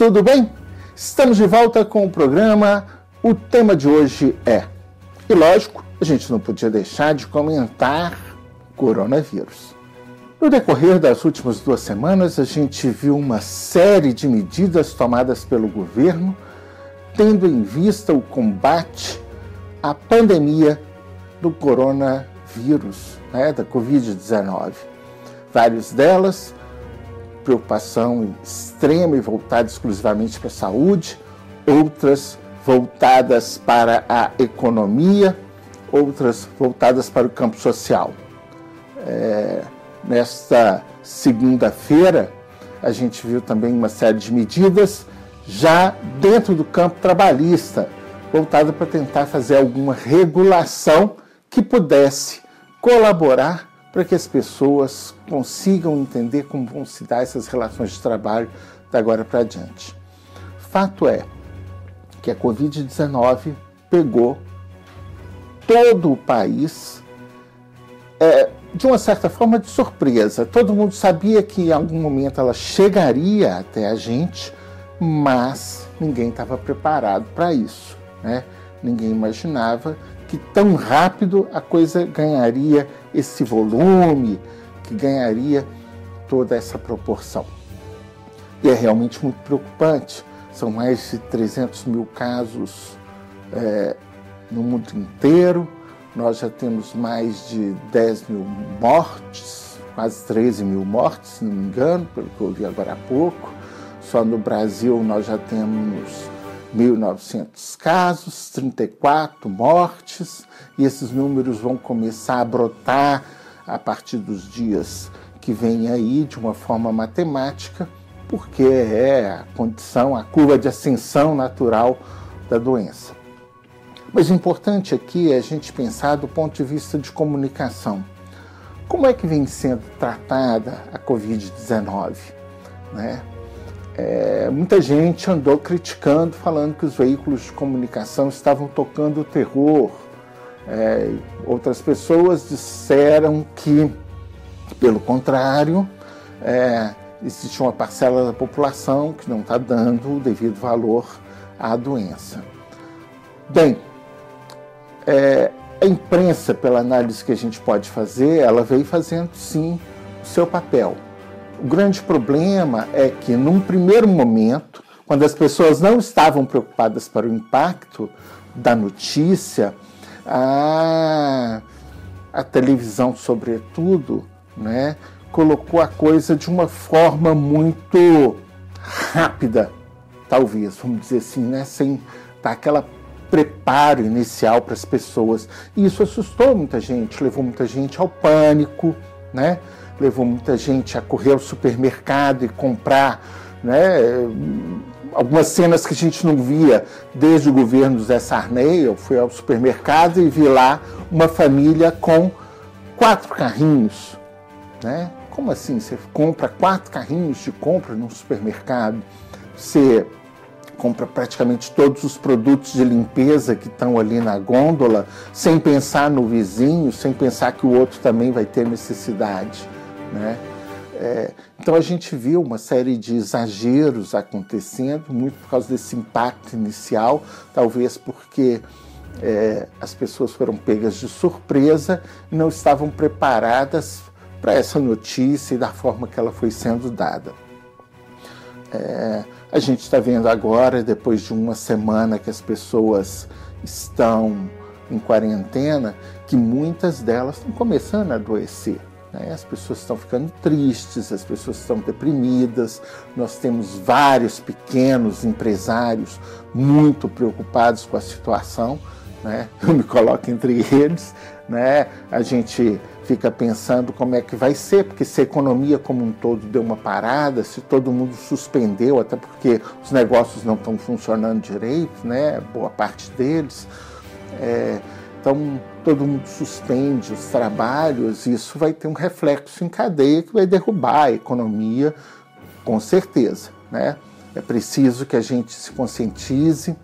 tudo bem? Estamos de volta com o programa. O tema de hoje é, e lógico, a gente não podia deixar de comentar coronavírus. No decorrer das últimas duas semanas, a gente viu uma série de medidas tomadas pelo governo, tendo em vista o combate à pandemia do coronavírus, né, da Covid-19. Várias delas preocupação extrema e voltada exclusivamente para a saúde, outras voltadas para a economia, outras voltadas para o campo social. É, nesta segunda-feira, a gente viu também uma série de medidas já dentro do campo trabalhista, voltada para tentar fazer alguma regulação que pudesse colaborar para que as pessoas consigam entender como vão se dar essas relações de trabalho da agora para diante. Fato é que a Covid-19 pegou todo o país é, de uma certa forma de surpresa. Todo mundo sabia que em algum momento ela chegaria até a gente, mas ninguém estava preparado para isso. Né? Ninguém imaginava que tão rápido a coisa ganharia esse volume, que ganharia toda essa proporção. E é realmente muito preocupante. São mais de 300 mil casos é, no mundo inteiro. Nós já temos mais de 10 mil mortes, quase 13 mil mortes, se não me engano, pelo que eu vi agora há pouco. Só no Brasil nós já temos 1.900 casos, 34 mortes, e esses números vão começar a brotar a partir dos dias que vêm aí de uma forma matemática, porque é a condição, a curva de ascensão natural da doença. Mas o importante aqui é a gente pensar do ponto de vista de comunicação. Como é que vem sendo tratada a Covid-19? Né? É, muita gente andou criticando, falando que os veículos de comunicação estavam tocando o terror. É, outras pessoas disseram que, pelo contrário, é, existe uma parcela da população que não está dando o devido valor à doença. Bem, é, a imprensa, pela análise que a gente pode fazer, ela veio fazendo sim o seu papel o grande problema é que, num primeiro momento, quando as pessoas não estavam preocupadas para o impacto da notícia, a, a televisão, sobretudo, né, colocou a coisa de uma forma muito rápida, talvez, vamos dizer assim, né, sem dar aquela preparo inicial para as pessoas. E isso assustou muita gente, levou muita gente ao pânico, né? Levou muita gente a correr ao supermercado e comprar né, algumas cenas que a gente não via desde o governo do Zé Sarney. Eu fui ao supermercado e vi lá uma família com quatro carrinhos. Né? Como assim? Você compra quatro carrinhos de compra num supermercado? Você compra praticamente todos os produtos de limpeza que estão ali na gôndola, sem pensar no vizinho, sem pensar que o outro também vai ter necessidade. Né? É, então a gente viu uma série de exageros acontecendo, muito por causa desse impacto inicial, talvez porque é, as pessoas foram pegas de surpresa e não estavam preparadas para essa notícia e da forma que ela foi sendo dada. É, a gente está vendo agora, depois de uma semana que as pessoas estão em quarentena, que muitas delas estão começando a adoecer. Né? As pessoas estão ficando tristes, as pessoas estão deprimidas. Nós temos vários pequenos empresários muito preocupados com a situação. Né? Eu me coloco entre eles. Né? A gente fica pensando como é que vai ser, porque se a economia como um todo deu uma parada, se todo mundo suspendeu, até porque os negócios não estão funcionando direito, né? boa parte deles. É, então, todo mundo suspende os trabalhos, isso vai ter um reflexo em cadeia que vai derrubar a economia, com certeza. Né? É preciso que a gente se conscientize.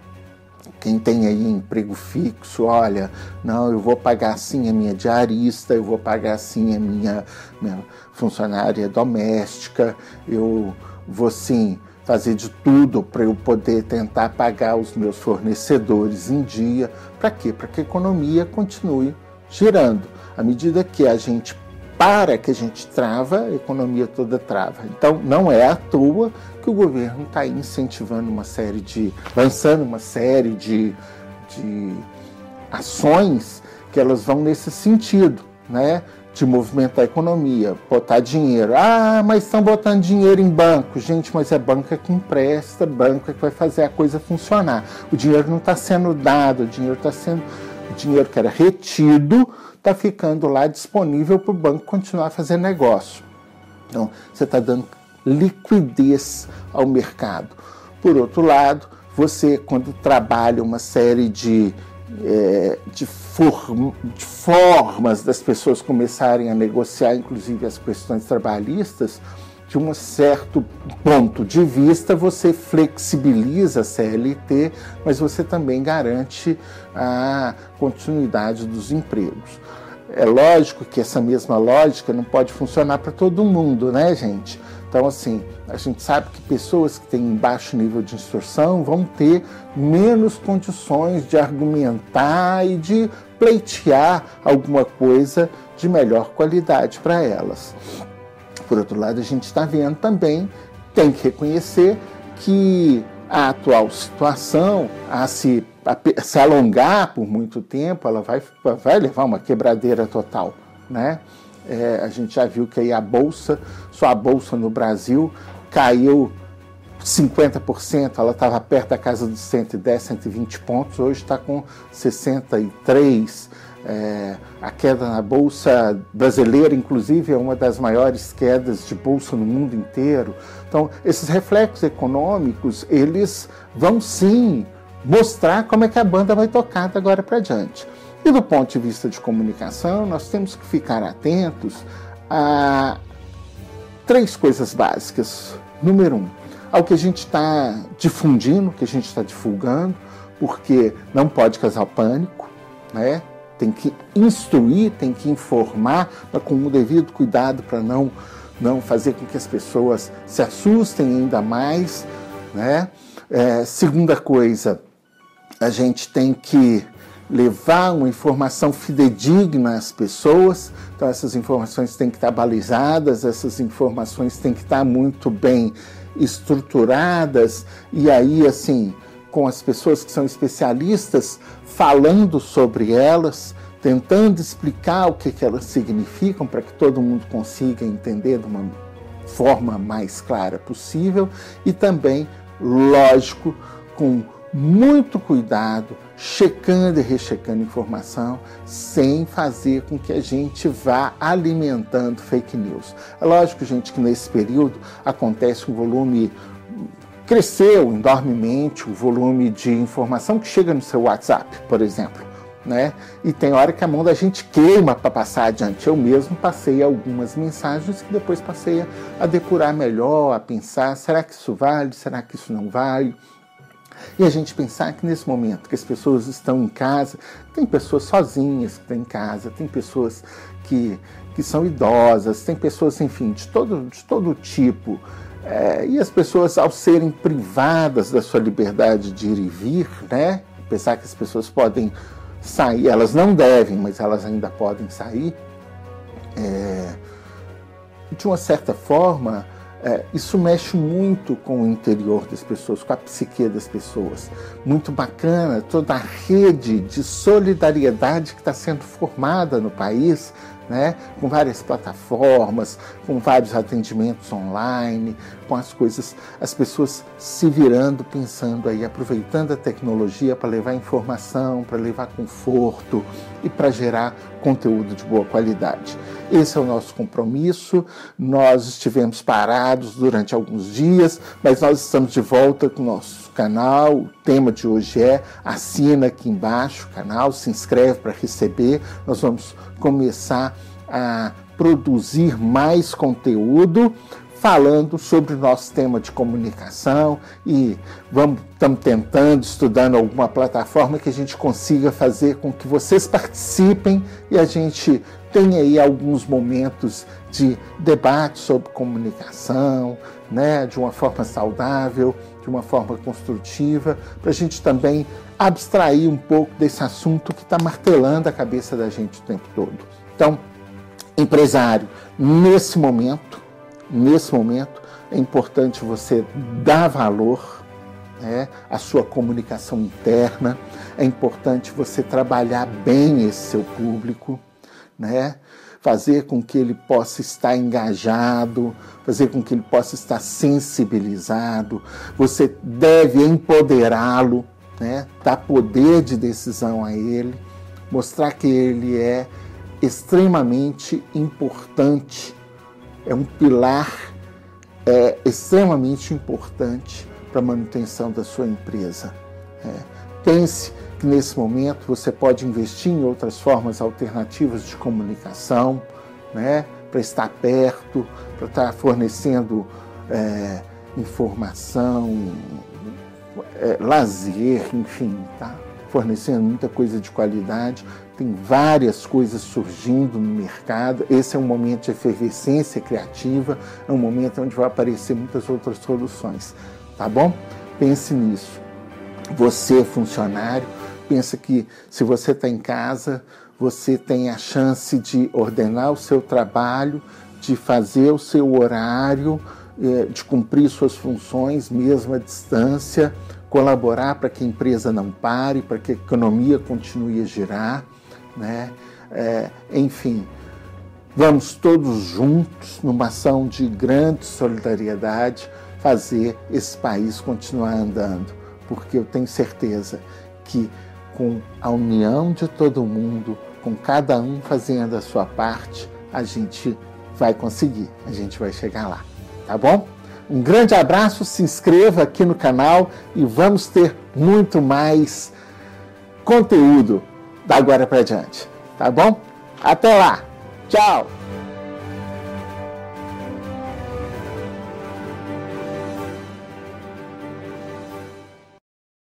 Quem tem aí emprego fixo, olha, não, eu vou pagar assim a minha diarista, eu vou pagar assim a minha, minha funcionária doméstica, eu vou sim fazer de tudo para eu poder tentar pagar os meus fornecedores em dia. Para quê? Para que a economia continue girando. À medida que a gente para, que a gente trava, a economia toda trava. Então, não é à toa que o governo está incentivando uma série de. lançando uma série de, de ações que elas vão nesse sentido, né? De movimentar a economia, botar dinheiro. Ah, mas estão botando dinheiro em banco. Gente, mas é banco que empresta, banco é que vai fazer a coisa funcionar. O dinheiro não está sendo dado, o dinheiro está sendo. O dinheiro que era retido está ficando lá disponível para o banco continuar a fazer negócio. Então, você está dando liquidez ao mercado. Por outro lado, você, quando trabalha uma série de é, de, form, de, formas das pessoas começarem a negociar, inclusive as questões trabalhistas, de um certo ponto de vista, você flexibiliza a CLT, mas você também garante a continuidade dos empregos. É lógico que essa mesma lógica não pode funcionar para todo mundo, né, gente? Então, assim, a gente sabe que pessoas que têm baixo nível de instrução vão ter menos condições de argumentar e de pleitear alguma coisa de melhor qualidade para elas. Por outro lado, a gente está vendo também, tem que reconhecer que a atual situação, a se, a se alongar por muito tempo, ela vai, vai levar uma quebradeira total, né? É, a gente já viu que aí a bolsa, só a bolsa no Brasil caiu 50%, ela estava perto da casa dos 110, 120 pontos, hoje está com 63. É, a queda na bolsa brasileira, inclusive, é uma das maiores quedas de bolsa no mundo inteiro. Então, esses reflexos econômicos, eles vão sim mostrar como é que a banda vai tocar agora para diante. E do ponto de vista de comunicação, nós temos que ficar atentos a três coisas básicas. Número um, ao que a gente está difundindo, que a gente está divulgando, porque não pode causar pânico, né? Tem que instruir, tem que informar, mas com o devido cuidado para não, não fazer com que as pessoas se assustem ainda mais, né? É, segunda coisa, a gente tem que levar uma informação fidedigna às pessoas. Então, essas informações têm que estar balizadas, essas informações têm que estar muito bem estruturadas, e aí, assim, com as pessoas que são especialistas falando sobre elas, tentando explicar o que, que elas significam para que todo mundo consiga entender de uma forma mais clara possível, e também, lógico, com muito cuidado, checando e rechecando informação, sem fazer com que a gente vá alimentando fake news. É lógico, gente, que nesse período acontece um volume cresceu enormemente o volume de informação que chega no seu WhatsApp, por exemplo. Né? E tem hora que a mão da gente queima para passar adiante. Eu mesmo passei algumas mensagens que depois passei a depurar melhor, a pensar: será que isso vale? Será que isso não vale? E a gente pensar que nesse momento que as pessoas estão em casa, tem pessoas sozinhas que estão em casa, tem pessoas que, que são idosas, tem pessoas, enfim, de todo, de todo tipo. É, e as pessoas, ao serem privadas da sua liberdade de ir e vir, né? Pensar que as pessoas podem sair, elas não devem, mas elas ainda podem sair. É, de uma certa forma, é, isso mexe muito com o interior das pessoas, com a psique das pessoas. Muito bacana toda a rede de solidariedade que está sendo formada no país né? com várias plataformas, com vários atendimentos online, com as coisas, as pessoas se virando, pensando aí, aproveitando a tecnologia para levar informação, para levar conforto e para gerar conteúdo de boa qualidade. Esse é o nosso compromisso. Nós estivemos parados durante alguns dias, mas nós estamos de volta com o nosso canal. Tema de hoje é assina aqui embaixo o canal, se inscreve para receber. Nós vamos começar a produzir mais conteúdo falando sobre o nosso tema de comunicação e vamos estamos tentando, estudando alguma plataforma que a gente consiga fazer com que vocês participem e a gente tenha aí alguns momentos de debate sobre comunicação, né, de uma forma saudável, de uma forma construtiva, para a gente também abstrair um pouco desse assunto que está martelando a cabeça da gente o tempo todo. Então, empresário, nesse momento, nesse momento, é importante você dar valor né, à sua comunicação interna, é importante você trabalhar bem esse seu público, né? Fazer com que ele possa estar engajado, fazer com que ele possa estar sensibilizado. Você deve empoderá-lo, né? dar poder de decisão a ele, mostrar que ele é extremamente importante, é um pilar é, extremamente importante para a manutenção da sua empresa. É. Pense que nesse momento você pode investir em outras formas alternativas de comunicação, né, para estar perto, para estar fornecendo é, informação, é, lazer, enfim, tá? fornecendo muita coisa de qualidade. Tem várias coisas surgindo no mercado. Esse é um momento de efervescência criativa, é um momento onde vai aparecer muitas outras soluções, tá bom? Pense nisso. Você, funcionário, pensa que se você está em casa, você tem a chance de ordenar o seu trabalho, de fazer o seu horário, eh, de cumprir suas funções mesmo à distância, colaborar para que a empresa não pare, para que a economia continue a girar né? É, enfim, vamos todos juntos, numa ação de grande solidariedade, fazer esse país continuar andando, porque eu tenho certeza que com a união de todo mundo, com cada um fazendo a sua parte, a gente vai conseguir, a gente vai chegar lá, tá bom? Um grande abraço, se inscreva aqui no canal e vamos ter muito mais conteúdo da agora para diante. Tá bom? Até lá. Tchau.